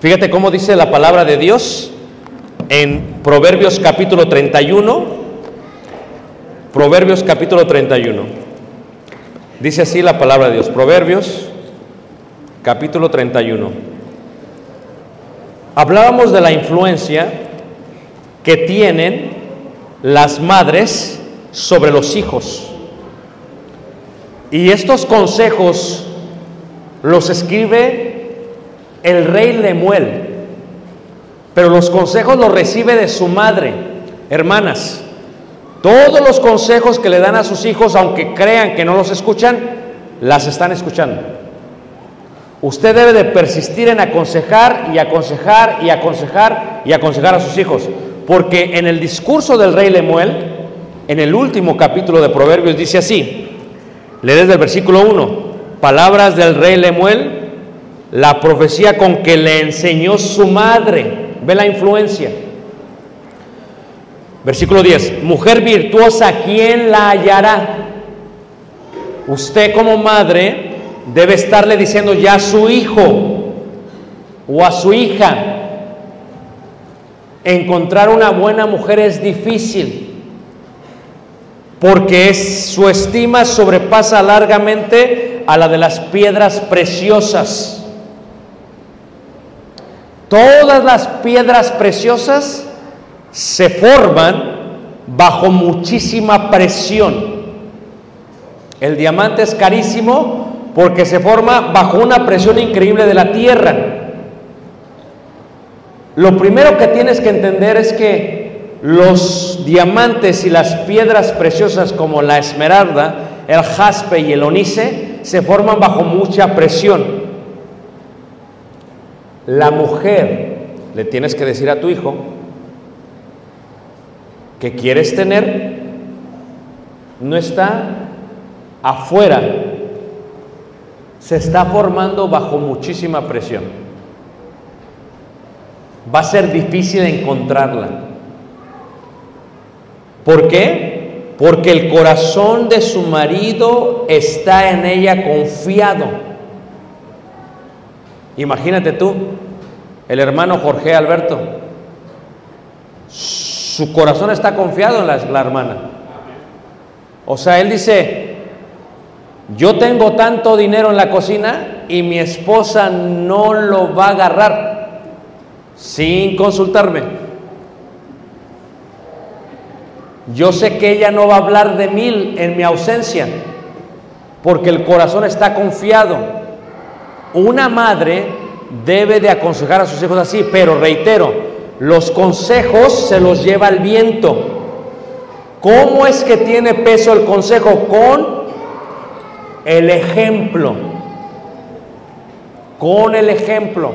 Fíjate cómo dice la palabra de Dios en Proverbios capítulo 31. Proverbios capítulo 31. Dice así la palabra de Dios. Proverbios capítulo 31. Hablábamos de la influencia que tienen las madres sobre los hijos. Y estos consejos los escribe el rey Lemuel, pero los consejos los recibe de su madre. Hermanas, todos los consejos que le dan a sus hijos, aunque crean que no los escuchan, las están escuchando. Usted debe de persistir en aconsejar y aconsejar y aconsejar y aconsejar a sus hijos, porque en el discurso del rey Lemuel, en el último capítulo de Proverbios, dice así, le desde el versículo 1, palabras del rey Lemuel, la profecía con que le enseñó su madre, ve la influencia. Versículo 10, mujer virtuosa, ¿quién la hallará? Usted como madre debe estarle diciendo ya a su hijo o a su hija, encontrar una buena mujer es difícil porque su estima sobrepasa largamente a la de las piedras preciosas. Todas las piedras preciosas se forman bajo muchísima presión. El diamante es carísimo porque se forma bajo una presión increíble de la tierra. Lo primero que tienes que entender es que los diamantes y las piedras preciosas como la esmeralda, el jaspe y el onice se forman bajo mucha presión. La mujer, le tienes que decir a tu hijo que quieres tener, no está afuera, se está formando bajo muchísima presión. Va a ser difícil encontrarla. ¿Por qué? Porque el corazón de su marido está en ella confiado. Imagínate tú, el hermano Jorge Alberto, su corazón está confiado en la, hermana. O sea, él dice, yo tengo tanto dinero en la cocina y mi esposa no lo va a agarrar sin consultarme. Yo sé que ella no va a hablar de mí en mi ausencia. porque el corazón está confiado. Una madre debe de aconsejar a sus hijos así, pero reitero, los consejos se los lleva el viento. ¿Cómo es que tiene peso el consejo? Con el ejemplo. Con el ejemplo.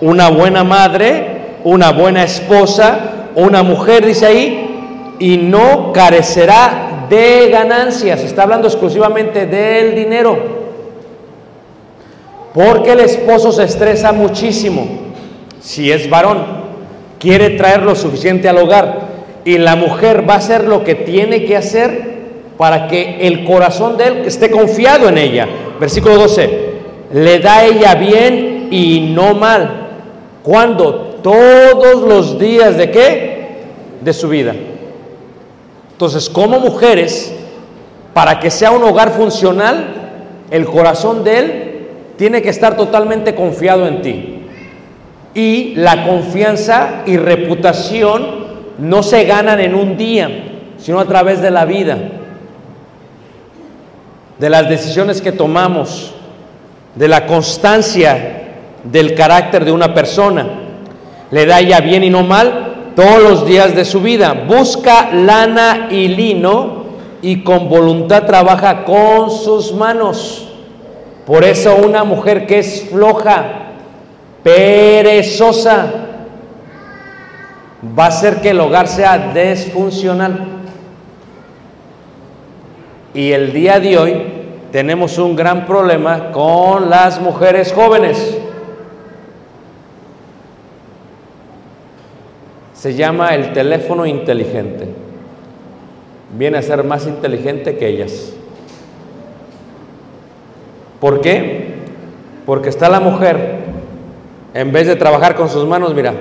Una buena madre, una buena esposa, una mujer, dice ahí, y no carecerá de ganancias. Está hablando exclusivamente del dinero. Porque el esposo se estresa muchísimo. Si es varón, quiere traer lo suficiente al hogar. Y la mujer va a hacer lo que tiene que hacer para que el corazón de él esté confiado en ella. Versículo 12. Le da ella bien y no mal. ¿Cuándo? Todos los días de qué? De su vida. Entonces, como mujeres, para que sea un hogar funcional, el corazón de él tiene que estar totalmente confiado en ti. Y la confianza y reputación no se ganan en un día, sino a través de la vida, de las decisiones que tomamos, de la constancia del carácter de una persona. Le da ya bien y no mal todos los días de su vida. Busca lana y lino y con voluntad trabaja con sus manos. Por eso una mujer que es floja, perezosa, va a hacer que el hogar sea disfuncional. Y el día de hoy tenemos un gran problema con las mujeres jóvenes. Se llama el teléfono inteligente. Viene a ser más inteligente que ellas. ¿Por qué? Porque está la mujer, en vez de trabajar con sus manos, mira,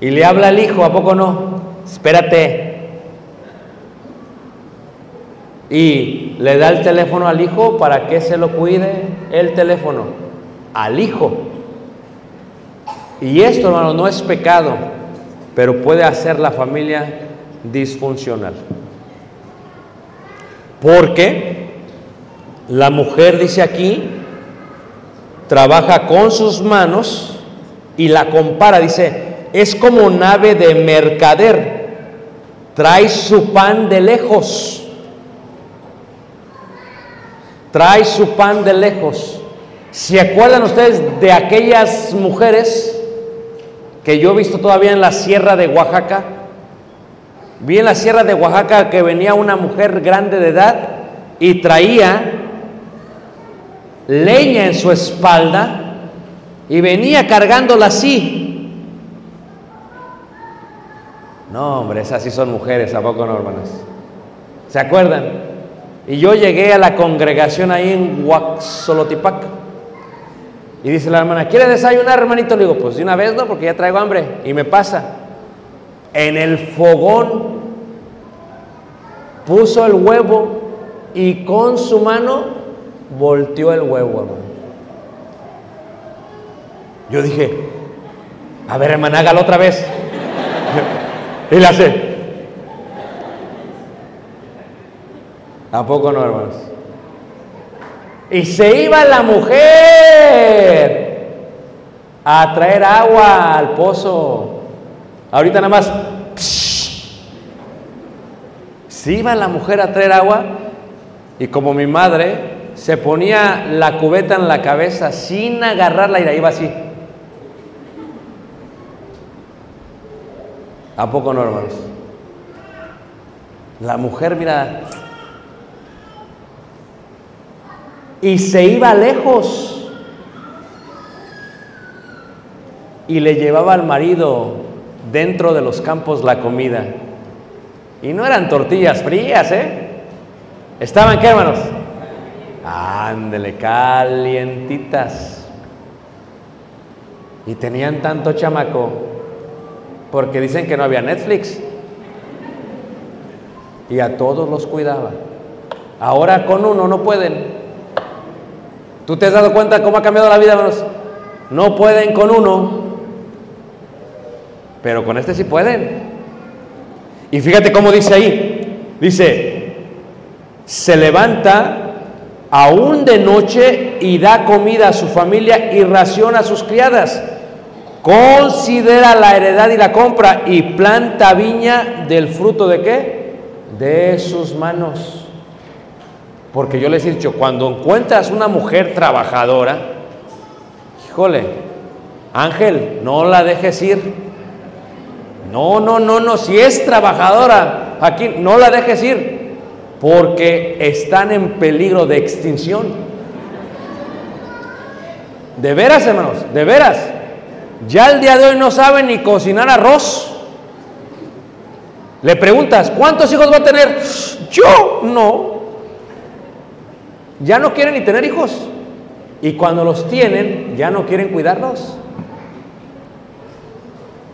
y le habla al hijo, ¿a poco no? Espérate. Y le da el teléfono al hijo para que se lo cuide el teléfono. Al hijo. Y esto, hermano, no es pecado, pero puede hacer la familia disfuncional. Porque la mujer, dice aquí, trabaja con sus manos y la compara, dice, es como nave de mercader, trae su pan de lejos, trae su pan de lejos. ¿Se acuerdan ustedes de aquellas mujeres que yo he visto todavía en la sierra de Oaxaca? Vi en la sierra de Oaxaca que venía una mujer grande de edad y traía leña en su espalda y venía cargándola así. No, hombre, esas sí son mujeres, ¿a poco no, hermanos? ¿Se acuerdan? Y yo llegué a la congregación ahí en Huaxolotipac. Y dice la hermana, ¿quiere desayunar, hermanito? Le digo, pues de una vez, ¿no? Porque ya traigo hambre. Y me pasa. En el fogón puso el huevo y con su mano volteó el huevo, hermano. Yo dije, a ver, hermana, hágalo otra vez. y la hace. ¿A poco no, hermanos? Y se iba la mujer a traer agua al pozo. Ahorita nada más. Se iba la mujer a traer agua y como mi madre se ponía la cubeta en la cabeza sin agarrarla y la iba así. ¿A poco no, hermanos? La mujer, mira, y se iba lejos y le llevaba al marido dentro de los campos la comida. Y no eran tortillas frías, ¿eh? ¿Estaban qué, hermanos? Ándele, calientitas. Y tenían tanto chamaco porque dicen que no había Netflix. Y a todos los cuidaba. Ahora con uno no pueden. ¿Tú te has dado cuenta cómo ha cambiado la vida, hermanos? No pueden con uno, pero con este sí pueden. Y fíjate cómo dice ahí. Dice, se levanta aún de noche y da comida a su familia y raciona a sus criadas. Considera la heredad y la compra y planta viña del fruto de qué? De sus manos. Porque yo les he dicho, cuando encuentras una mujer trabajadora, híjole, Ángel, no la dejes ir. No, no, no, no, si es trabajadora, aquí no la dejes ir, porque están en peligro de extinción. De veras, hermanos, de veras. Ya el día de hoy no saben ni cocinar arroz. Le preguntas, ¿cuántos hijos va a tener? Yo no. Ya no quieren ni tener hijos. Y cuando los tienen, ya no quieren cuidarlos.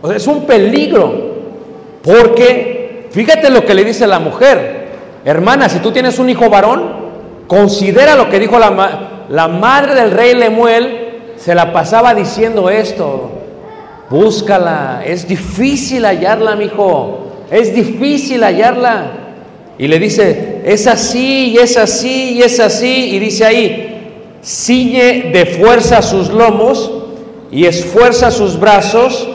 O sea, es un peligro. Porque, fíjate lo que le dice la mujer. Hermana, si tú tienes un hijo varón, considera lo que dijo la, ma- la madre del rey Lemuel. Se la pasaba diciendo esto. Búscala. Es difícil hallarla, mi hijo. Es difícil hallarla. Y le dice, es así, y es así, y es así. Y dice ahí, ciñe de fuerza sus lomos y esfuerza sus brazos.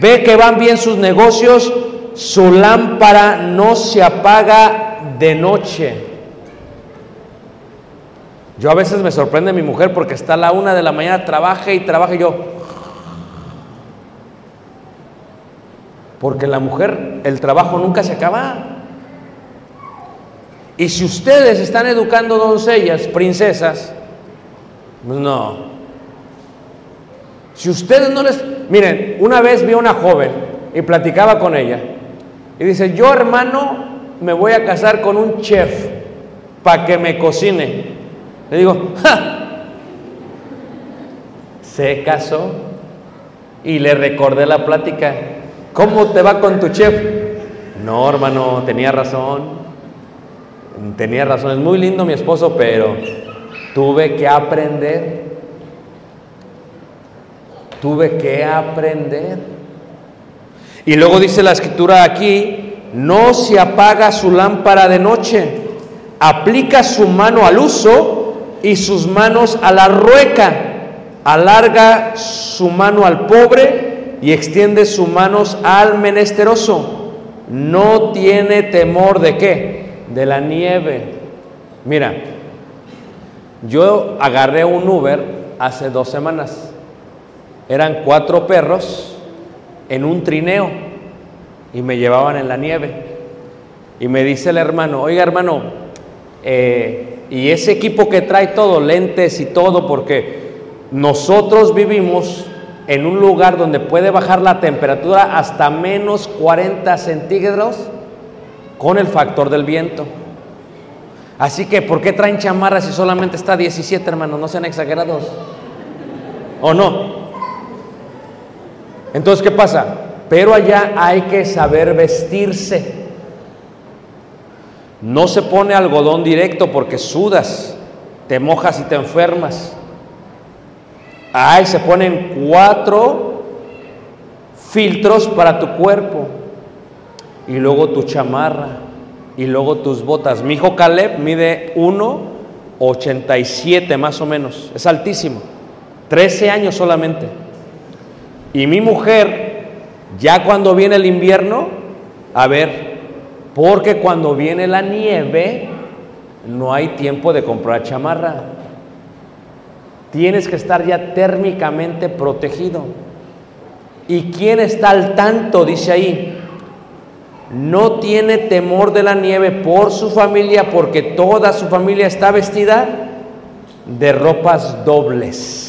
Ve que van bien sus negocios. Su lámpara no se apaga de noche. Yo a veces me sorprende mi mujer porque está a la una de la mañana, trabaja y trabaja y yo. Porque la mujer, el trabajo nunca se acaba. Y si ustedes están educando doncellas, princesas, pues no. Si ustedes no les... Miren, una vez vi a una joven y platicaba con ella. Y dice, yo hermano me voy a casar con un chef para que me cocine. Le digo, ¡ja! Se casó y le recordé la plática. ¿Cómo te va con tu chef? No, hermano, tenía razón. Tenía razón, es muy lindo mi esposo, pero tuve que aprender. Tuve que aprender. Y luego dice la escritura aquí, no se apaga su lámpara de noche, aplica su mano al uso y sus manos a la rueca, alarga su mano al pobre y extiende sus manos al menesteroso. No tiene temor de qué? De la nieve. Mira, yo agarré un Uber hace dos semanas. Eran cuatro perros en un trineo y me llevaban en la nieve. Y me dice el hermano, oiga hermano, eh, y ese equipo que trae todo, lentes y todo, porque nosotros vivimos en un lugar donde puede bajar la temperatura hasta menos 40 centígrados con el factor del viento. Así que, ¿por qué traen chamarras si solamente está 17, hermano? No sean exagerados. ¿O no? Entonces, ¿qué pasa? Pero allá hay que saber vestirse. No se pone algodón directo porque sudas, te mojas y te enfermas. Ay, se ponen cuatro filtros para tu cuerpo. Y luego tu chamarra. Y luego tus botas. Mi hijo Caleb mide 1,87 más o menos. Es altísimo. 13 años solamente. Y mi mujer, ya cuando viene el invierno, a ver, porque cuando viene la nieve, no hay tiempo de comprar chamarra. Tienes que estar ya térmicamente protegido. ¿Y quién está al tanto? Dice ahí. No tiene temor de la nieve por su familia, porque toda su familia está vestida de ropas dobles.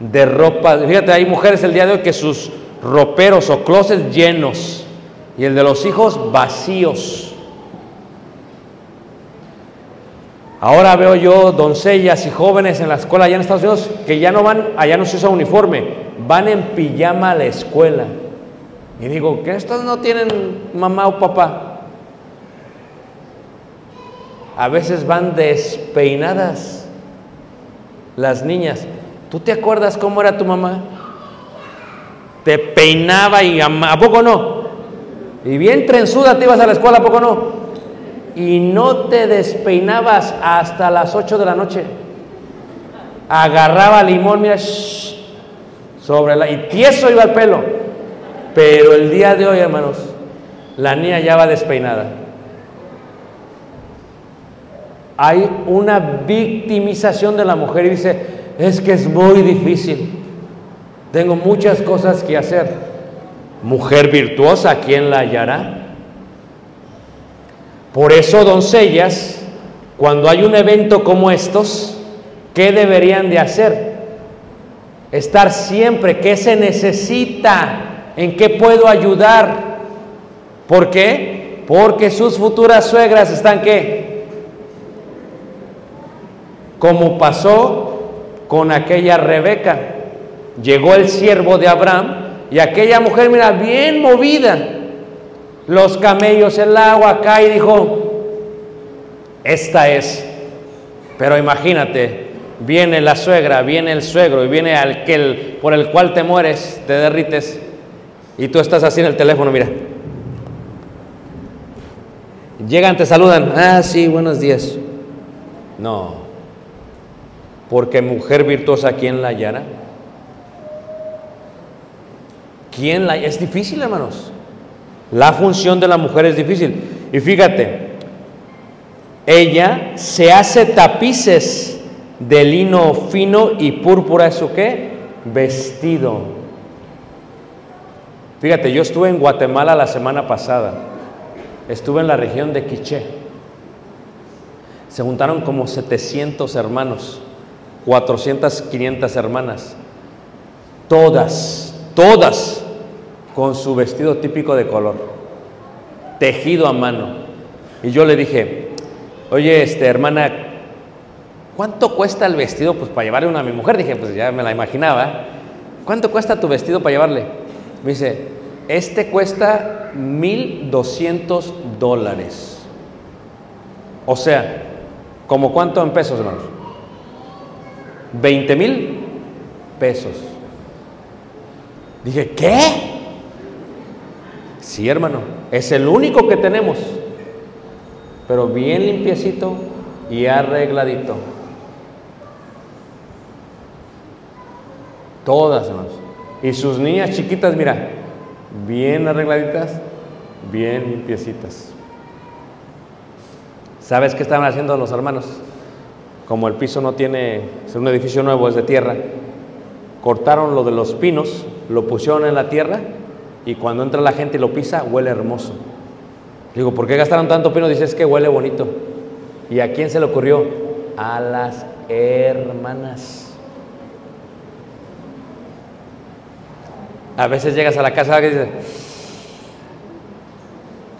De ropas. Fíjate, hay mujeres el día de hoy que sus roperos o closets llenos y el de los hijos vacíos. Ahora veo yo doncellas y jóvenes en la escuela allá en Estados Unidos que ya no van, allá no se usa uniforme, van en pijama a la escuela. Y digo, ¿que estos no tienen mamá o papá? A veces van despeinadas las niñas. ¿Tú te acuerdas cómo era tu mamá? Te peinaba y a, ¿a poco no? Y bien trenzuda te ibas a la escuela, ¿a poco no? y no te despeinabas hasta las 8 de la noche. Agarraba limón, mira, shh, sobre la y tieso iba el pelo. Pero el día de hoy, hermanos, la niña ya va despeinada. Hay una victimización de la mujer y dice, es que es muy difícil. Tengo muchas cosas que hacer. Mujer virtuosa, ¿quién la hallará? Por eso, doncellas, cuando hay un evento como estos, ¿qué deberían de hacer? Estar siempre, ¿qué se necesita? ¿En qué puedo ayudar? ¿Por qué? Porque sus futuras suegras están qué? Como pasó con aquella Rebeca. Llegó el siervo de Abraham y aquella mujer, mira, bien movida, los camellos, el agua acá y dijo, esta es. Pero imagínate, viene la suegra, viene el suegro y viene aquel por el cual te mueres, te derrites y tú estás así en el teléfono, mira. Llegan, te saludan, ah, sí, buenos días. No, porque mujer virtuosa, ¿quién la hallará? ¿Quién la Es difícil, hermanos. La función de la mujer es difícil. Y fíjate, ella se hace tapices de lino fino y púrpura, ¿eso qué? Vestido. Fíjate, yo estuve en Guatemala la semana pasada. Estuve en la región de Quiché. Se juntaron como 700 hermanos, 400, 500 hermanas. Todas, todas con su vestido típico de color, tejido a mano. Y yo le dije, oye, este, hermana, ¿cuánto cuesta el vestido? Pues para llevarle una a mi mujer. Dije, pues ya me la imaginaba. ¿Cuánto cuesta tu vestido para llevarle? Me dice, este cuesta 1.200 dólares. O sea, ¿como cuánto en pesos, hermanos? 20 mil pesos. Dije, ¿qué? Sí, hermano, es el único que tenemos, pero bien limpiecito y arregladito. Todas, hermanos. Y sus niñas chiquitas, mira, bien arregladitas, bien limpiecitas. ¿Sabes qué estaban haciendo los hermanos? Como el piso no tiene, es un edificio nuevo, es de tierra, cortaron lo de los pinos, lo pusieron en la tierra y cuando entra la gente y lo pisa, huele hermoso. Digo, ¿por qué gastaron tanto pino? Dice, es que huele bonito. ¿Y a quién se le ocurrió? A las hermanas. A veces llegas a la casa y dices,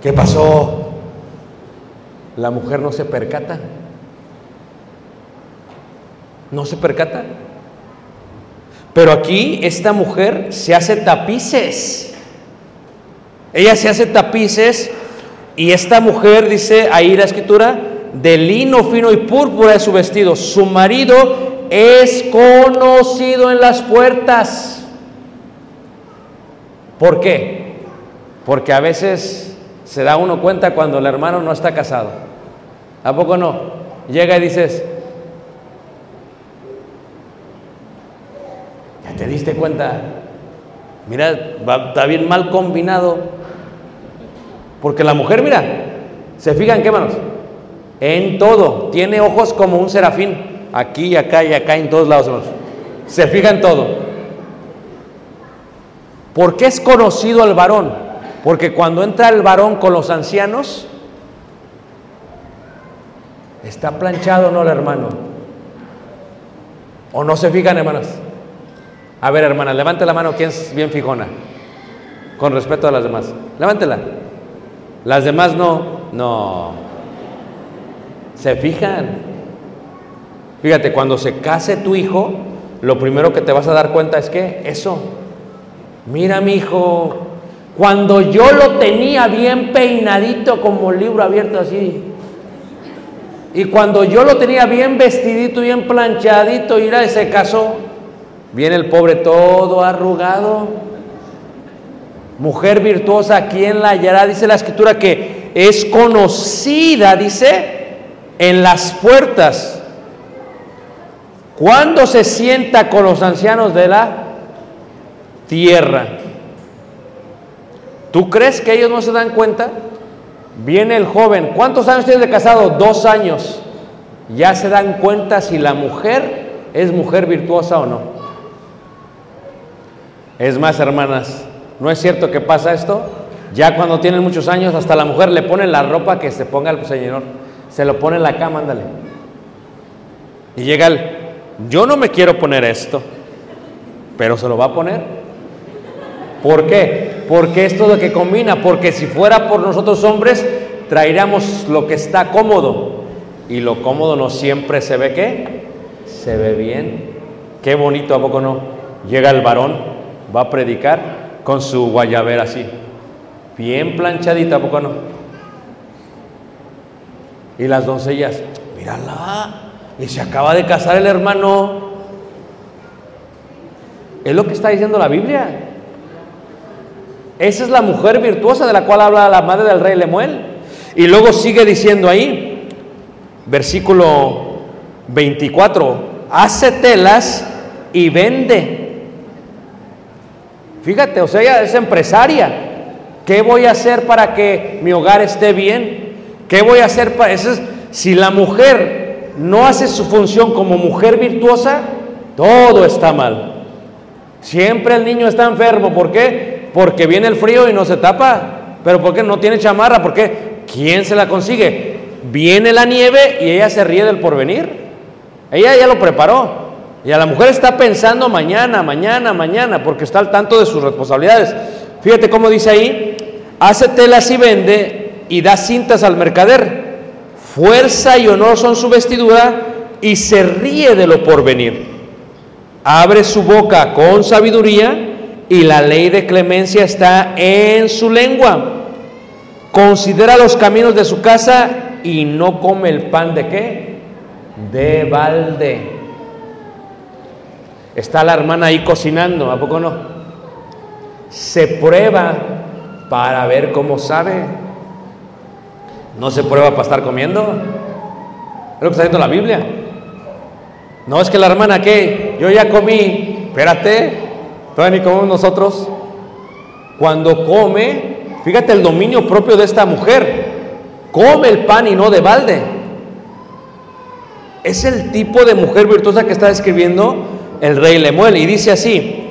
¿qué pasó? La mujer no se percata. No se percata. Pero aquí esta mujer se hace tapices. Ella se hace tapices y esta mujer dice ahí la escritura, de lino fino y púrpura de su vestido. Su marido es conocido en las puertas. ¿Por qué? Porque a veces se da uno cuenta cuando el hermano no está casado. ¿A poco no? Llega y dices, te diste cuenta? Mira, va- está bien mal combinado. Porque la mujer, mira, se fija en qué manos. En todo. Tiene ojos como un serafín. Aquí, acá y acá, en todos lados, hermanos. Se fija en todo. ¿Por qué es conocido el varón? Porque cuando entra el varón con los ancianos, está planchado, ¿no, el hermano? ¿O no se fijan, hermanas? A ver, hermana, levante la mano, ¿quién es bien fijona? Con respeto a las demás. Levántela. Las demás no, no. Se fijan. Fíjate, cuando se case tu hijo, lo primero que te vas a dar cuenta es que eso. Mira, mi hijo, cuando yo lo tenía bien peinadito como libro abierto así. Y cuando yo lo tenía bien vestidito, bien planchadito, y se casó. Viene el pobre todo arrugado. Mujer virtuosa, ¿quién la hallará? Dice la escritura que es conocida, dice, en las puertas. Cuando se sienta con los ancianos de la tierra. ¿Tú crees que ellos no se dan cuenta? Viene el joven. ¿Cuántos años tienes de casado? Dos años. Ya se dan cuenta si la mujer es mujer virtuosa o no. Es más, hermanas, ¿no es cierto que pasa esto? Ya cuando tienen muchos años, hasta la mujer le pone la ropa que se ponga el Señor. Se lo pone en la cama, ándale. Y llega el, yo no me quiero poner esto, pero se lo va a poner. ¿Por qué? Porque esto es lo que combina, porque si fuera por nosotros hombres, traeríamos lo que está cómodo. Y lo cómodo no siempre se ve qué? Se ve bien. Qué bonito, ¿a poco no? Llega el varón, va a predicar con su guayabera así. Bien planchadita, ¿a poco no? Y las doncellas, mírala, y se acaba de casar el hermano. Es lo que está diciendo la Biblia. Esa es la mujer virtuosa de la cual habla la madre del rey Lemuel. Y luego sigue diciendo ahí, versículo 24, hace telas y vende. Fíjate, o sea, ella es empresaria. ¿Qué voy a hacer para que mi hogar esté bien? ¿Qué voy a hacer para eso? es- Si la mujer no hace su función como mujer virtuosa, todo está mal. Siempre el niño está enfermo. ¿Por qué? Porque viene el frío y no se tapa. ¿Pero por qué no tiene chamarra? ¿Por qué? ¿Quién se la consigue? Viene la nieve y ella se ríe del porvenir. Ella ya lo preparó. Y a la mujer está pensando mañana, mañana, mañana, porque está al tanto de sus responsabilidades. Fíjate cómo dice ahí, hace telas y vende y da cintas al mercader. Fuerza y honor son su vestidura y se ríe de lo porvenir. Abre su boca con sabiduría y la ley de clemencia está en su lengua. Considera los caminos de su casa y no come el pan de qué? De balde. Está la hermana ahí cocinando, ¿a poco no? Se prueba para ver cómo sabe. No se prueba para estar comiendo. Es lo que está diciendo la Biblia. No es que la hermana que yo ya comí, espérate, todavía ni comemos nosotros. Cuando come, fíjate el dominio propio de esta mujer, come el pan y no de balde. Es el tipo de mujer virtuosa que está describiendo el rey Lemuel y dice así,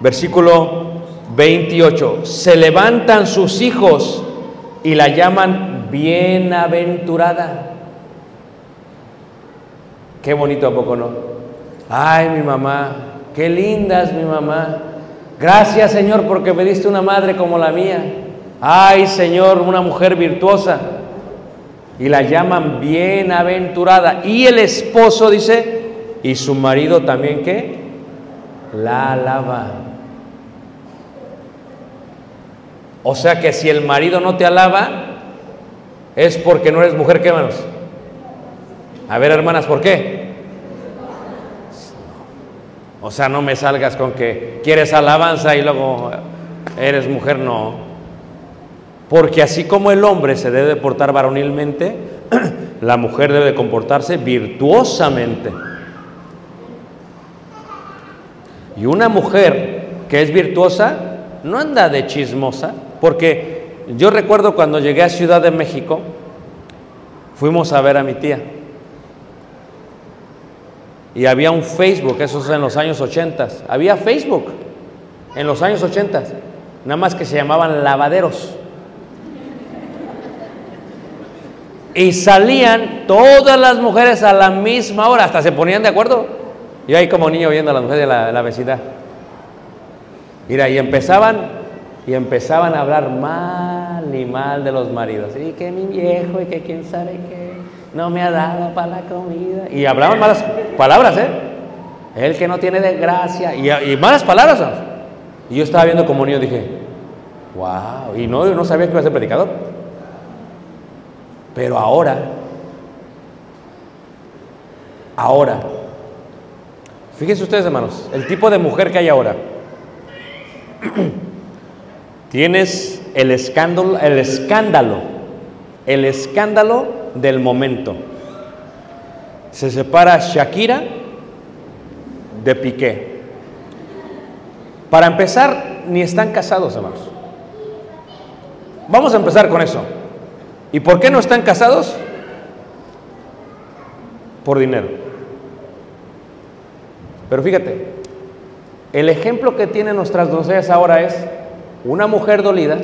versículo 28, se levantan sus hijos y la llaman bienaventurada. Qué bonito a poco no. Ay, mi mamá, qué linda es mi mamá. Gracias, Señor, porque me diste una madre como la mía. Ay, Señor, una mujer virtuosa. Y la llaman bienaventurada. Y el esposo dice, y su marido también qué? La alaba. O sea que si el marido no te alaba, es porque no eres mujer, ¿qué hermanos? A ver, hermanas, ¿por qué? O sea, no me salgas con que quieres alabanza y luego eres mujer, no. Porque así como el hombre se debe portar varonilmente, la mujer debe comportarse virtuosamente. Y una mujer que es virtuosa no anda de chismosa, porque yo recuerdo cuando llegué a Ciudad de México, fuimos a ver a mi tía. Y había un Facebook, eso es en los años 80. Había Facebook en los años 80, nada más que se llamaban lavaderos. Y salían todas las mujeres a la misma hora, hasta se ponían de acuerdo. Yo ahí como niño viendo a las mujeres de la, la vecindad. Mira, y empezaban, y empezaban a hablar mal y mal de los maridos. Y que mi viejo, y que quién sabe qué, no me ha dado para la comida. Y hablaban malas palabras, ¿eh? El que no tiene desgracia. Y, y malas palabras. Y yo estaba viendo como niño, dije, wow. Y no, no sabía que iba a ser predicador. Pero ahora, ahora, fíjense ustedes hermanos, el tipo de mujer que hay ahora. Tienes el escándalo, el escándalo el escándalo del momento. Se separa Shakira de Piqué. Para empezar, ni están casados, hermanos. Vamos a empezar con eso. ¿Y por qué no están casados? Por dinero. Pero fíjate, el ejemplo que tienen nuestras doncellas ahora es una mujer dolida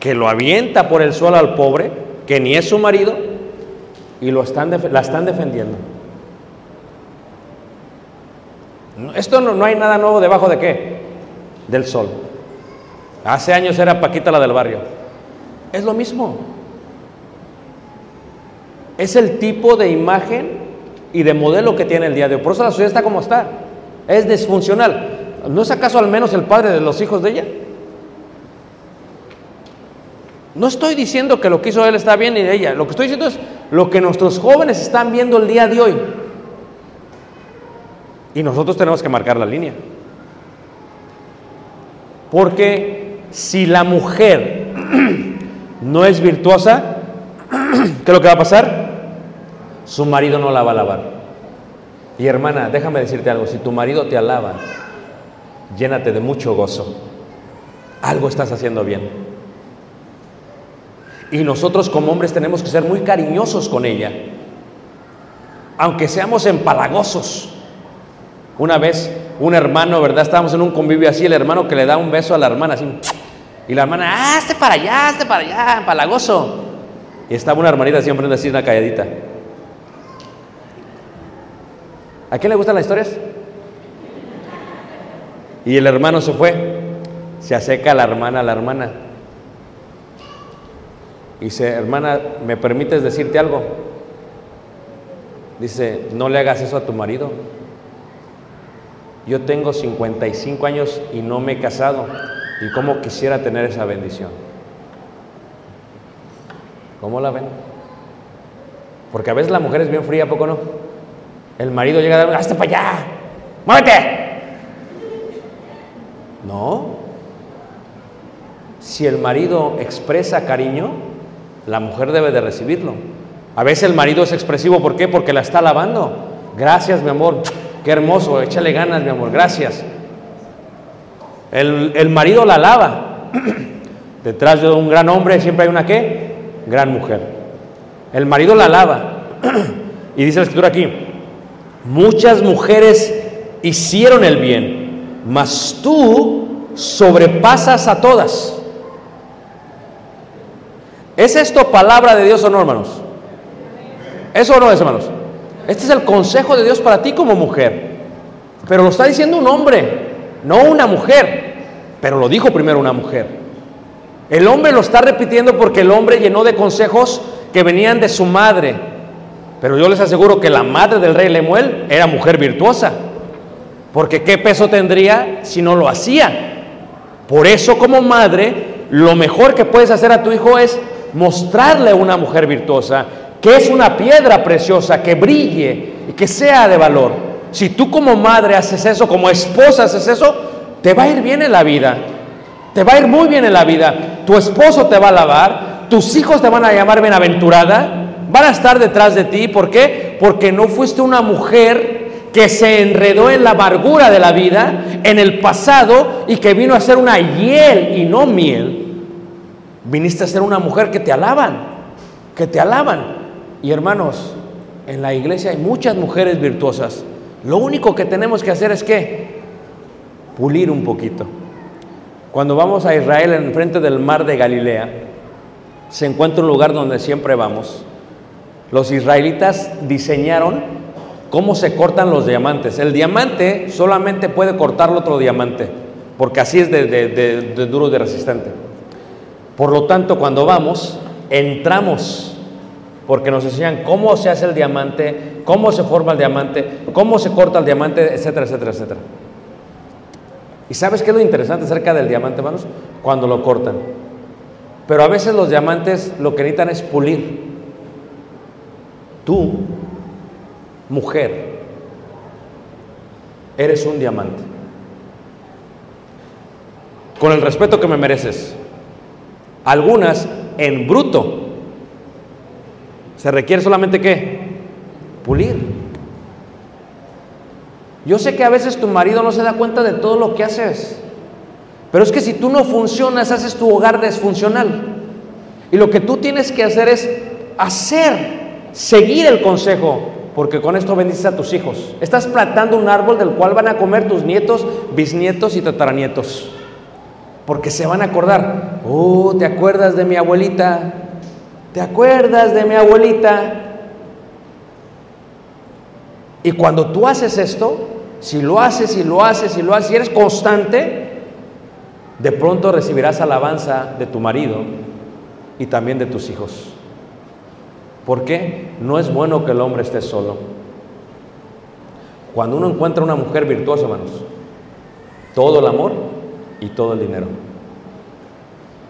que lo avienta por el suelo al pobre, que ni es su marido, y lo están la están defendiendo. Esto no, no hay nada nuevo debajo de qué? Del sol. Hace años era Paquita la del barrio. Es lo mismo. Es el tipo de imagen y de modelo que tiene el día de hoy. Por eso la sociedad está como está. Es disfuncional. ¿No es acaso al menos el padre de los hijos de ella? No estoy diciendo que lo que hizo él está bien ni de ella. Lo que estoy diciendo es lo que nuestros jóvenes están viendo el día de hoy. Y nosotros tenemos que marcar la línea. Porque si la mujer no es virtuosa, ¿qué es lo que va a pasar? Su marido no la va a alabar. Y hermana, déjame decirte algo, si tu marido te alaba, llénate de mucho gozo. Algo estás haciendo bien. Y nosotros como hombres tenemos que ser muy cariñosos con ella, aunque seamos empalagosos. Una vez un hermano, ¿verdad? Estábamos en un convivio así, el hermano que le da un beso a la hermana así. Y la hermana, ah, hazte para allá, hazte para allá, empalagoso. Y estaba una hermanita siempre así, una calladita. ¿A quién le gustan las historias? Y el hermano se fue. Se acerca la hermana a la hermana. Y dice, hermana, ¿me permites decirte algo? Dice, no le hagas eso a tu marido. Yo tengo 55 años y no me he casado. ¿Y cómo quisiera tener esa bendición? ¿Cómo la ven? Porque a veces la mujer es bien fría, ¿a poco no? El marido llega a dar, ¡hazte para allá! ¡Muévete! No. Si el marido expresa cariño, la mujer debe de recibirlo. A veces el marido es expresivo, ¿por qué? Porque la está alabando. Gracias, mi amor. Qué hermoso, échale ganas, mi amor. Gracias. El, marido la alaba. Detrás de un gran hombre siempre hay una qué? Gran mujer. El marido la alaba. y dice la escritura aquí, muchas mujeres hicieron el bien, mas tú sobrepasas a todas. ¿Es esto palabra de Dios o no, hermanos? ¿Eso no es, hermanos? Este es el consejo de Dios para ti como mujer. Pero lo está diciendo un hombre, no una mujer. Pero lo dijo primero una mujer. El hombre lo está repitiendo porque el hombre llenó de consejos que venían de su madre. Pero yo les aseguro que la madre del rey Lemuel era mujer virtuosa. Porque qué peso tendría si no lo hacía. Por eso como madre, lo mejor que puedes hacer a tu hijo es mostrarle a una mujer virtuosa que es una piedra preciosa, que brille y que sea de valor. Si tú como madre haces eso, como esposa haces eso, te va a ir bien en la vida. Te va a ir muy bien en la vida. Tu esposo te va a alabar, tus hijos te van a llamar bienaventurada, van a estar detrás de ti. ¿Por qué? Porque no fuiste una mujer que se enredó en la amargura de la vida, en el pasado, y que vino a ser una hiel y no miel. Viniste a ser una mujer que te alaban, que te alaban. Y hermanos, en la iglesia hay muchas mujeres virtuosas. Lo único que tenemos que hacer es que pulir un poquito. Cuando vamos a Israel en frente del mar de Galilea, se encuentra un lugar donde siempre vamos. Los israelitas diseñaron cómo se cortan los diamantes. El diamante solamente puede cortarlo otro diamante, porque así es de duro y de resistente. Por lo tanto, cuando vamos, entramos, porque nos enseñan cómo se hace el diamante, cómo se forma el diamante, cómo se corta el diamante, etcétera, etcétera, etcétera. ¿Y sabes qué es lo interesante acerca del diamante, hermanos? Cuando lo cortan. Pero a veces los diamantes lo que necesitan es pulir. Tú, mujer, eres un diamante. Con el respeto que me mereces. Algunas en bruto. Se requiere solamente qué? Pulir. Yo sé que a veces tu marido no se da cuenta de todo lo que haces. Pero es que si tú no funcionas, haces tu hogar desfuncional. Y lo que tú tienes que hacer es hacer, seguir el consejo, porque con esto bendices a tus hijos. Estás plantando un árbol del cual van a comer tus nietos, bisnietos y tataranietos. Porque se van a acordar, oh, ¿te acuerdas de mi abuelita? ¿Te acuerdas de mi abuelita? Y cuando tú haces esto, si lo haces y lo haces y lo haces, si eres constante, de pronto recibirás alabanza de tu marido y también de tus hijos. ¿Por qué? No es bueno que el hombre esté solo. Cuando uno encuentra una mujer virtuosa, hermanos, todo el amor y todo el dinero.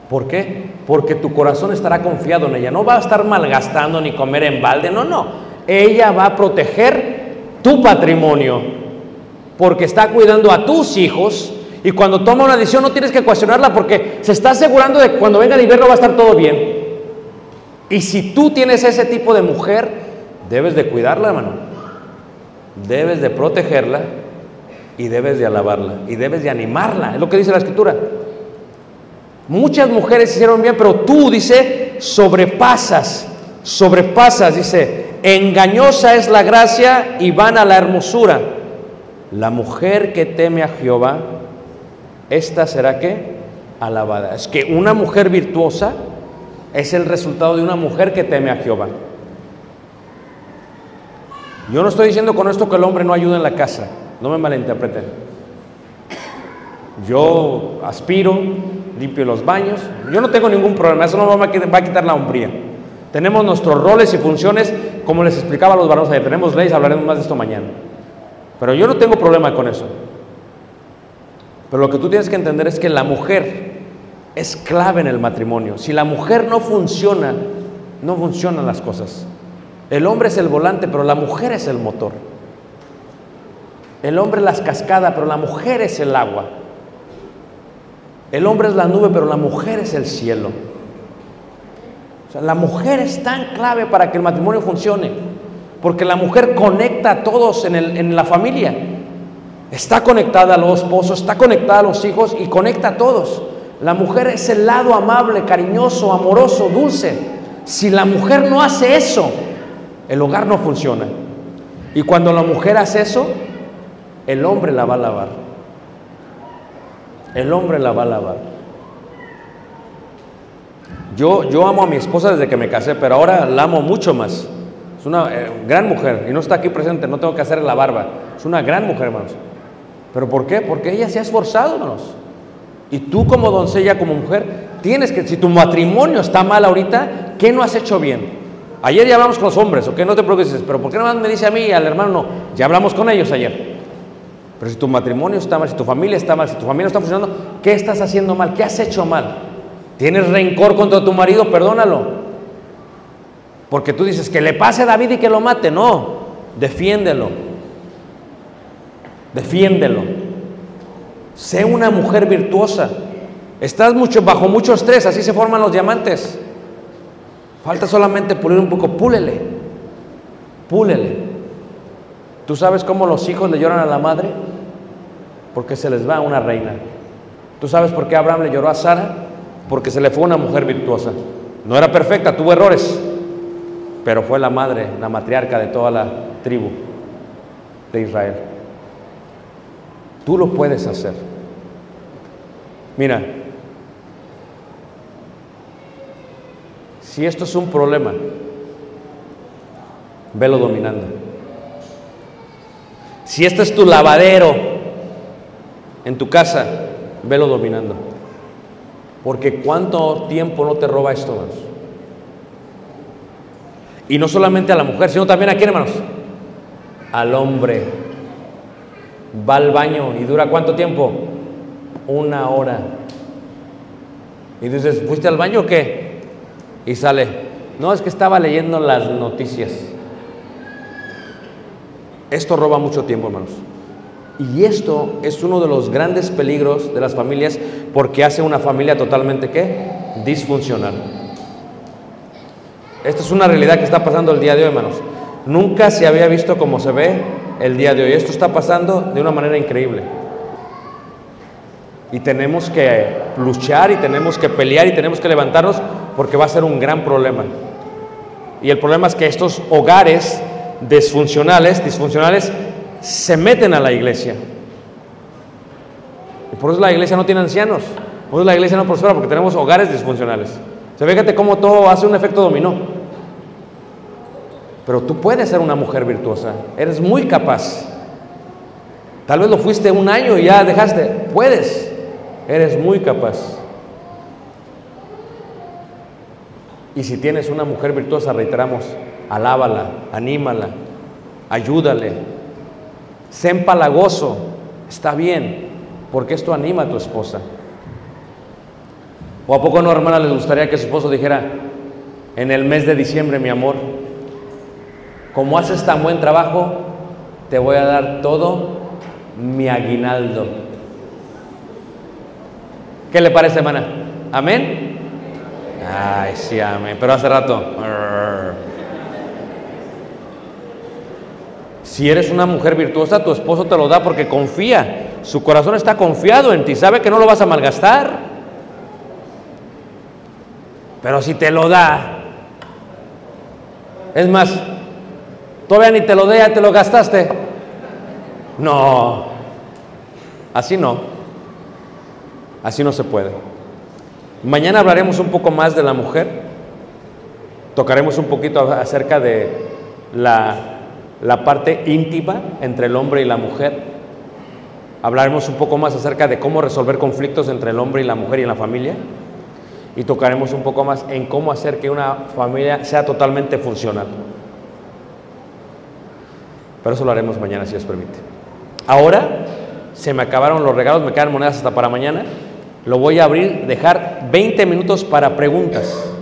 ¿Por qué? Porque tu corazón estará confiado en ella. No va a estar malgastando ni comer en balde. No, no. Ella va a proteger tu patrimonio. Porque está cuidando a tus hijos. Y cuando toma una decisión no tienes que cuestionarla porque se está asegurando de que cuando venga el invierno va a estar todo bien. Y si tú tienes ese tipo de mujer, debes de cuidarla, hermano. Debes de protegerla y debes de alabarla y debes de animarla. Es lo que dice la escritura. Muchas mujeres hicieron bien, pero tú, dice, sobrepasas, sobrepasas, dice, engañosa es la gracia y vana la hermosura. La mujer que teme a Jehová, esta será que alabada. Es que una mujer virtuosa es el resultado de una mujer que teme a Jehová. Yo no estoy diciendo con esto que el hombre no ayuda en la casa, no me malinterpreten. Yo aspiro, limpio los baños, yo no tengo ningún problema, eso no va a quitar la hombría. Tenemos nuestros roles y funciones, como les explicaba a los varones tenemos leyes, hablaremos más de esto mañana. Pero yo no tengo problema con eso. Pero lo que tú tienes que entender es que la mujer es clave en el matrimonio. Si la mujer no funciona, no funcionan las cosas. El hombre es el volante, pero la mujer es el motor. El hombre es las cascadas, pero la mujer es el agua. El hombre es la nube, pero la mujer es el cielo. O sea, la mujer es tan clave para que el matrimonio funcione, porque la mujer conecta a todos en, el, en la familia. Está conectada a los esposos, está conectada a los hijos y conecta a todos. La mujer es el lado amable, cariñoso, amoroso, dulce. Si la mujer no hace eso, el hogar no funciona. Y cuando la mujer hace eso, el hombre la va a lavar. El hombre la va a lavar. Yo, yo amo a mi esposa desde que me casé, pero ahora la amo mucho más. Es una eh, gran mujer y no está aquí presente, no tengo que hacerle la barba. Es una gran mujer, hermanos. ¿Pero por qué? Porque ella se ha esforzado, hermanos. Y tú como doncella, como mujer, tienes que, si tu matrimonio está mal ahorita, ¿qué no has hecho bien? Ayer ya hablamos con los hombres, ¿ok? No te preocupes, pero ¿por qué no más me dice a mí y al hermano no? Ya hablamos con ellos ayer. Pero si tu matrimonio está mal, si tu familia está mal, si tu familia no está funcionando, ¿qué estás haciendo mal? ¿Qué has hecho mal? ¿Tienes rencor contra tu marido? Perdónalo. Porque tú dices que le pase a David y que lo mate. No, defiéndelo. Defiéndelo. Sé una mujer virtuosa. Estás mucho, bajo mucho estrés, así se forman los diamantes. Falta solamente pulir un poco, púlele. Púlele. ¿Tú sabes cómo los hijos le lloran a la madre? Porque se les va una reina. ¿Tú sabes por qué Abraham le lloró a Sara? Porque se le fue una mujer virtuosa. No era perfecta, tuvo errores, pero fue la madre, la matriarca de toda la tribu de Israel. Tú lo puedes hacer. Mira, si esto es un problema, velo dominando. Si este es tu lavadero en tu casa, velo dominando. Porque cuánto tiempo no te roba esto, hermanos. Y no solamente a la mujer, sino también a quién, hermanos? Al hombre. Va al baño y dura cuánto tiempo? Una hora. Y dices, ¿fuiste al baño o qué? Y sale, no, es que estaba leyendo las noticias. Esto roba mucho tiempo, hermanos. Y esto es uno de los grandes peligros de las familias porque hace una familia totalmente ¿qué? disfuncional. Esta es una realidad que está pasando el día de hoy, hermanos. Nunca se había visto como se ve el día de hoy. Esto está pasando de una manera increíble. Y tenemos que luchar y tenemos que pelear y tenemos que levantarnos porque va a ser un gran problema. Y el problema es que estos hogares disfuncionales, disfuncionales se meten a la iglesia. Y por eso la iglesia no tiene ancianos. Por eso la iglesia no prospera porque tenemos hogares disfuncionales. O sea, fíjate cómo todo hace un efecto dominó. Pero tú puedes ser una mujer virtuosa. Eres muy capaz. Tal vez lo fuiste un año y ya dejaste. Puedes. Eres muy capaz. Y si tienes una mujer virtuosa, reiteramos, alábala, anímala, ayúdale, sé empalagoso, está bien, porque esto anima a tu esposa. ¿O a poco no, hermana, les gustaría que su esposo dijera, en el mes de diciembre, mi amor, como haces tan buen trabajo, te voy a dar todo mi aguinaldo? ¿Qué le parece, hermana? ¿Amén? Ay, sí, amén. Pero hace rato. Si eres una mujer virtuosa, tu esposo te lo da porque confía. Su corazón está confiado en ti, sabe que no lo vas a malgastar. Pero si te lo da, es más, todavía ni te lo dé, ya te lo gastaste. No, así no. Así no se puede. Mañana hablaremos un poco más de la mujer. Tocaremos un poquito acerca de la, la parte íntima entre el hombre y la mujer. Hablaremos un poco más acerca de cómo resolver conflictos entre el hombre y la mujer y en la familia. Y tocaremos un poco más en cómo hacer que una familia sea totalmente funcional. Pero eso lo haremos mañana, si Dios permite. Ahora se me acabaron los regalos, me quedan monedas hasta para mañana. Lo voy a abrir, dejar 20 minutos para preguntas.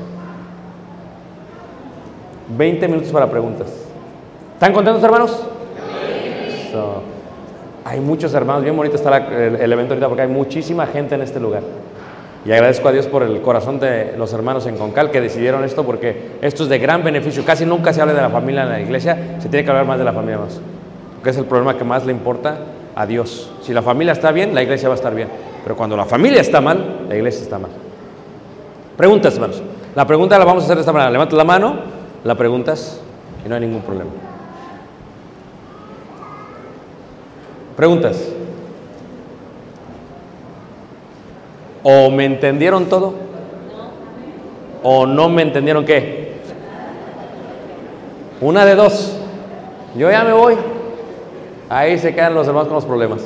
20 minutos para preguntas. ¿Están contentos, hermanos? So, hay muchos hermanos, bien bonito está el, el evento ahorita porque hay muchísima gente en este lugar. Y agradezco a Dios por el corazón de los hermanos en Concal que decidieron esto porque esto es de gran beneficio. Casi nunca se habla de la familia en la iglesia, se tiene que hablar más de la familia más. Porque es el problema que más le importa a Dios. Si la familia está bien, la iglesia va a estar bien. Pero cuando la familia está mal, la iglesia está mal. Preguntas, hermanos. La pregunta la vamos a hacer de esta manera. Levantas la mano, la preguntas y no hay ningún problema. Preguntas. ¿O me entendieron todo? ¿O no me entendieron qué? Una de dos. Yo ya me voy. Ahí se quedan los hermanos con los problemas.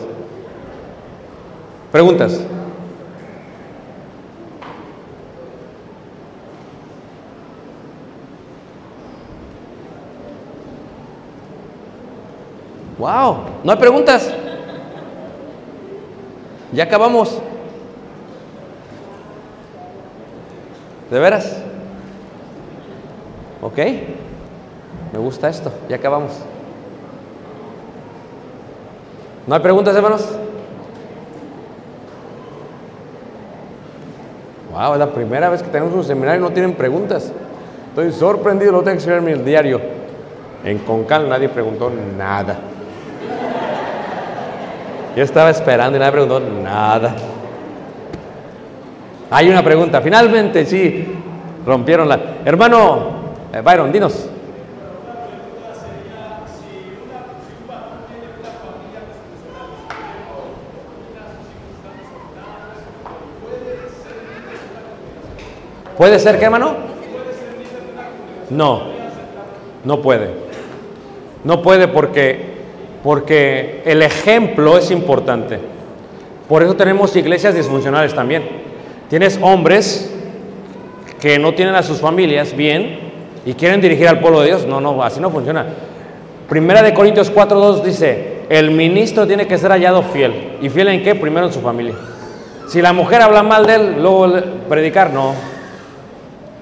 Preguntas. Wow, no hay preguntas. Ya acabamos. ¿De veras? Ok. Me gusta esto. Ya acabamos. ¿No hay preguntas, hermanos? Wow, es la primera vez que tenemos un seminario y no tienen preguntas. Estoy sorprendido, lo tengo que escribir en mi diario. En Concal nadie preguntó nada. Yo estaba esperando y nadie preguntó nada. Hay una pregunta, finalmente sí, rompieron la... Hermano eh, Byron, dinos. ¿Puede ser qué, hermano? No, no puede. No puede porque, porque el ejemplo es importante. Por eso tenemos iglesias disfuncionales también. Tienes hombres que no tienen a sus familias bien y quieren dirigir al pueblo de Dios. No, no, así no funciona. Primera de Corintios 4.2 dice, el ministro tiene que ser hallado fiel. ¿Y fiel en qué? Primero en su familia. Si la mujer habla mal de él, luego predicar, no.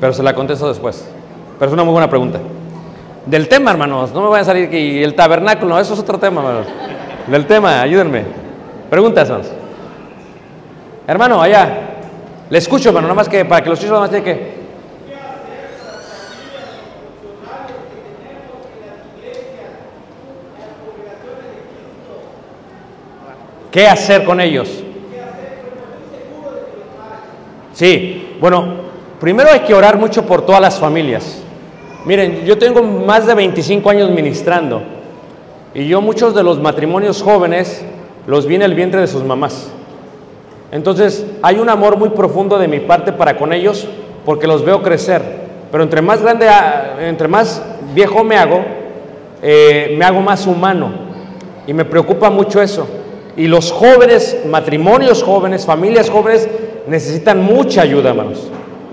Pero se la contesto después. Pero es una muy buena pregunta. Del tema, hermanos, no me vayan a salir aquí. El tabernáculo, eso es otro tema, hermanos. Del tema, ayúdenme. Preguntas, hermanos. Hermano, allá. Le escucho, hermano, nada más que para que los chicos nada más que. ¿Qué hacer con ellos? Sí, bueno, primero hay que orar mucho por todas las familias. Miren, yo tengo más de 25 años ministrando y yo muchos de los matrimonios jóvenes los vi en el vientre de sus mamás. Entonces, hay un amor muy profundo de mi parte para con ellos porque los veo crecer. Pero entre más grande, a- entre más viejo me hago, eh, me hago más humano. Y me preocupa mucho eso. Y los jóvenes, matrimonios jóvenes, familias jóvenes, necesitan mucha ayuda, hermanos.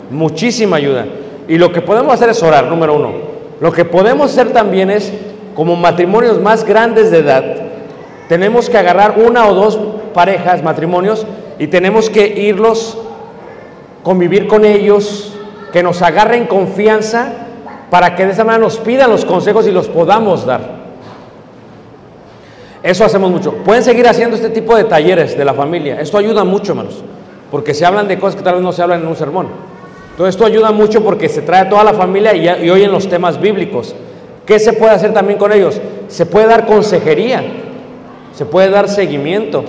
Muchísima ayuda. Y lo que podemos hacer es orar, número uno. Lo que podemos hacer también es, como matrimonios más grandes de edad, tenemos que agarrar una o dos parejas, matrimonios, y tenemos que irlos, convivir con ellos, que nos agarren confianza para que de esa manera nos pidan los consejos y los podamos dar. Eso hacemos mucho. Pueden seguir haciendo este tipo de talleres de la familia. Esto ayuda mucho, hermanos, porque se hablan de cosas que tal vez no se hablan en un sermón. Entonces esto ayuda mucho porque se trae a toda la familia y, y oyen los temas bíblicos. ¿Qué se puede hacer también con ellos? Se puede dar consejería, se puede dar seguimiento.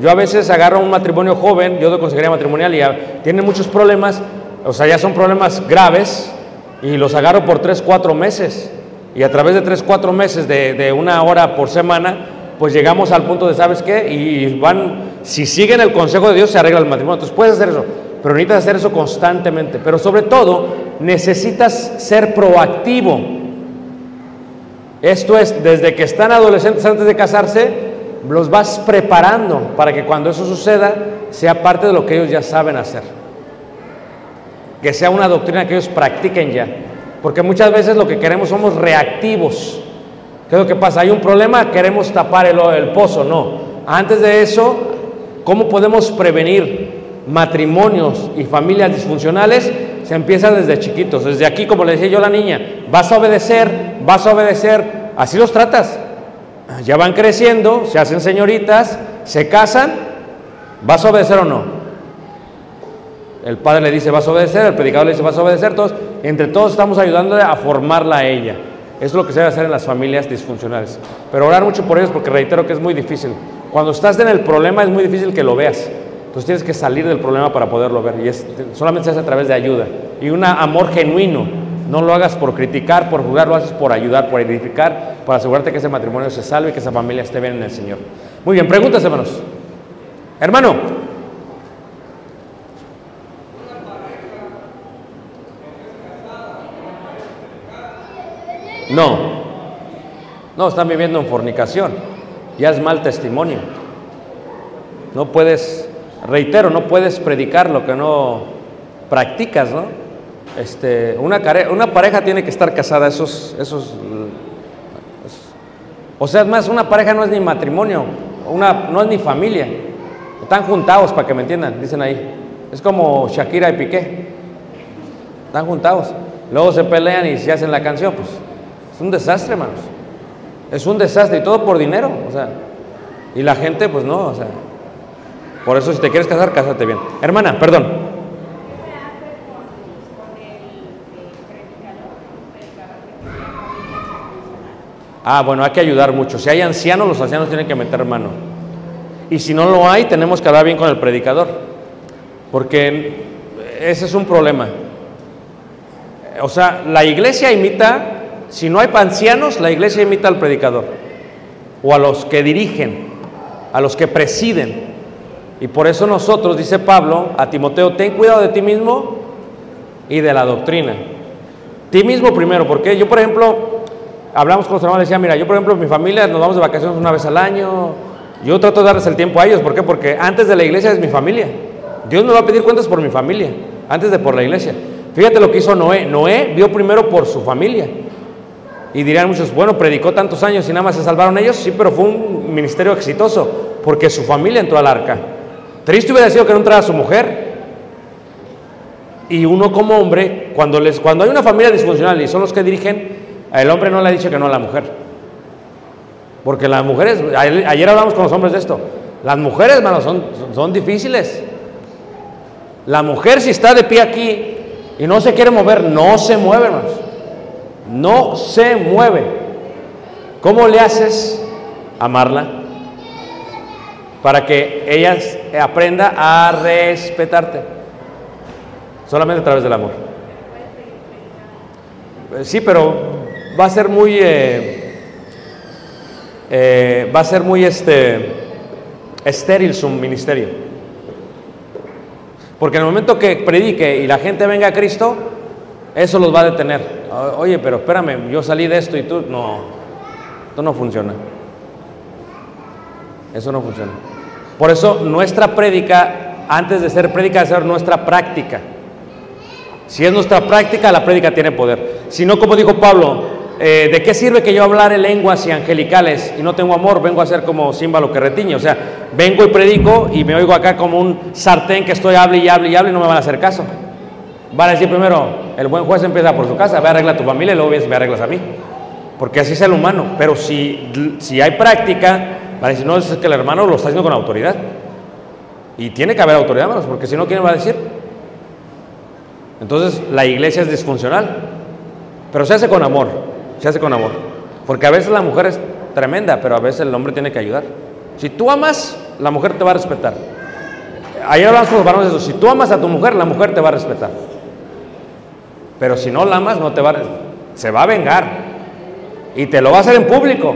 Yo a veces agarro un matrimonio joven, yo doy consejería matrimonial y ya tienen muchos problemas, o sea, ya son problemas graves, y los agarro por tres, cuatro meses. Y a través de tres, cuatro meses de, de una hora por semana, pues llegamos al punto de, ¿sabes qué? Y van, si siguen el consejo de Dios, se arregla el matrimonio. Entonces puedes hacer eso, pero necesitas hacer eso constantemente. Pero sobre todo, necesitas ser proactivo. Esto es, desde que están adolescentes antes de casarse, los vas preparando para que cuando eso suceda, sea parte de lo que ellos ya saben hacer. Que sea una doctrina que ellos practiquen ya. Porque muchas veces lo que queremos somos reactivos. ¿Qué es lo que pasa? Hay un problema, queremos tapar el, el pozo. No. Antes de eso, ¿cómo podemos prevenir matrimonios y familias disfuncionales? Se empieza desde chiquitos. Desde aquí, como le decía yo a la niña, vas a obedecer, vas a obedecer. Así los tratas. Ya van creciendo, se hacen señoritas, se casan. ¿Vas a obedecer o no? El padre le dice, vas a obedecer, el predicador le dice, vas a obedecer, todos, entre todos estamos ayudándole a formarla a ella. Eso es lo que se debe hacer en las familias disfuncionales. Pero orar mucho por ellos porque reitero que es muy difícil. Cuando estás en el problema es muy difícil que lo veas. Entonces tienes que salir del problema para poderlo ver. Y solamente se hace a través de ayuda. Y un amor genuino. No lo hagas por criticar, por jugar, lo haces por ayudar, por edificar, para asegurarte que ese matrimonio se salve y que esa familia esté bien en el Señor. Muy bien, preguntas, hermanos. Hermano, No, no, están viviendo en fornicación. Ya es mal testimonio. No puedes, reitero, no puedes predicar lo que no practicas, ¿no? Este, una, pareja tiene que estar casada, esos, esos, es- o sea, es más, una pareja no es ni matrimonio, una, no es ni familia. Están juntados, para que me entiendan, dicen ahí. Es como Shakira y Piqué. Están juntados. Luego se pelean y se hacen la canción, pues es un desastre, hermanos. Es un desastre y todo por dinero, o sea. Y la gente, pues no, o sea. Por eso, si te quieres casar, cásate bien. Hermana, perdón. Ah, bueno, hay que ayudar mucho. Si hay ancianos, los ancianos tienen que meter mano. Y si no lo hay, tenemos que hablar bien con el predicador. Porque ese es un problema. O sea, la iglesia imita, si no hay ancianos, la iglesia imita al predicador. O a los que dirigen, a los que presiden. Y por eso nosotros, dice Pablo a Timoteo, ten cuidado de ti mismo y de la doctrina. Ti mismo primero, porque yo, por ejemplo, hablamos con los hermanos decía, mira, yo, por ejemplo, mi familia nos vamos de vacaciones una vez al año. Yo trato de darles el tiempo a ellos. ¿Por qué? Porque antes de la iglesia es mi familia. Dios me va a pedir cuentas por mi familia, antes de por la iglesia. Fíjate lo que hizo Noé. Noé vio primero por su familia. Y dirían muchos, bueno, predicó tantos años y nada más se salvaron ellos. Sí, pero fue un ministerio exitoso. porque su familia entró al arca. Triste hubiera sido que no entrara su mujer. Y uno como hombre, cuando, les, cuando hay una familia disfuncional y son los que dirigen, el hombre no le ha dicho que no a la mujer. Porque las mujeres, ayer, hablamos con los hombres de esto, las mujeres, hermano, son, son difíciles. La mujer si está de pie aquí y no se quiere mover, no se mueve, hermanos. No se mueve. ¿Cómo le haces amarla? Para que ella aprenda a respetarte. Solamente a través del amor. Eh, Sí, pero va a ser muy, eh, eh, va a ser muy este, estéril su ministerio. Porque en el momento que predique y la gente venga a Cristo, eso los va a detener. Oye, pero espérame, yo salí de esto y tú, no, esto no funciona. Eso no funciona. Por eso nuestra prédica, antes de ser prédica, debe ser nuestra práctica. Si es nuestra práctica, la prédica tiene poder. Si no, como dijo Pablo, eh, ¿de qué sirve que yo hablare lenguas y angelicales y no tengo amor? Vengo a ser como címbalo que retiñe. O sea, vengo y predico y me oigo acá como un sartén que estoy hable y hable y hable y no me van a hacer caso. Van a decir primero, el buen juez empieza por su casa, ve a arreglar a tu familia y luego vienes, me arreglas a mí. Porque así es el humano. Pero si, si hay práctica, van a decir, no, es que el hermano lo está haciendo con autoridad. Y tiene que haber autoridad, hermanos, porque si no, ¿quién va a decir? Entonces la iglesia es disfuncional, pero se hace con amor, se hace con amor. Porque a veces la mujer es tremenda, pero a veces el hombre tiene que ayudar. Si tú amas, la mujer te va a respetar. Ayer hablamos con los varones de eso, si tú amas a tu mujer, la mujer te va a respetar. Pero si no la amas, no te va a, se va a vengar. Y te lo va a hacer en público.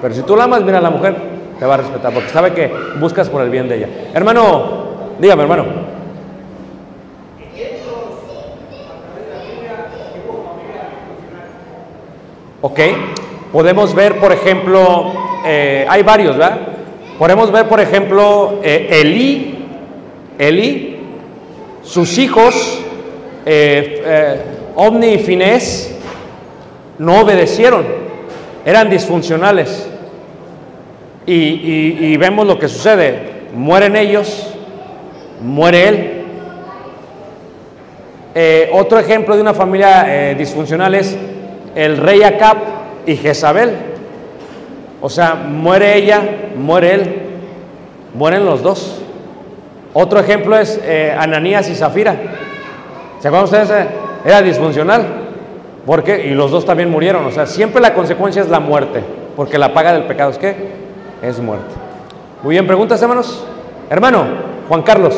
Pero si tú la amas, mira, la mujer te va a respetar, porque sabe que buscas por el bien de ella. Hermano, dígame, hermano. Ok, podemos ver, por ejemplo, eh, hay varios, ¿verdad? Podemos ver, por ejemplo, eh, Elí, Elí, sus hijos, eh, eh, Omni y Finés, no obedecieron, eran disfuncionales. Y, vemos lo que sucede, mueren ellos, muere él. Eh, otro ejemplo de una familia eh, disfuncional es el rey Acab y Jezabel. O sea, muere ella, muere él, mueren los dos. Otro ejemplo es eh, Ananías y Zafira. ¿Se acuerdan ustedes? Era disfuncional. ¿Por qué? Y los dos también murieron. O sea, siempre la consecuencia es la muerte. Porque la paga del pecado es qué? Es muerte. Muy bien, preguntas, hermanos. Hermano, Juan Carlos.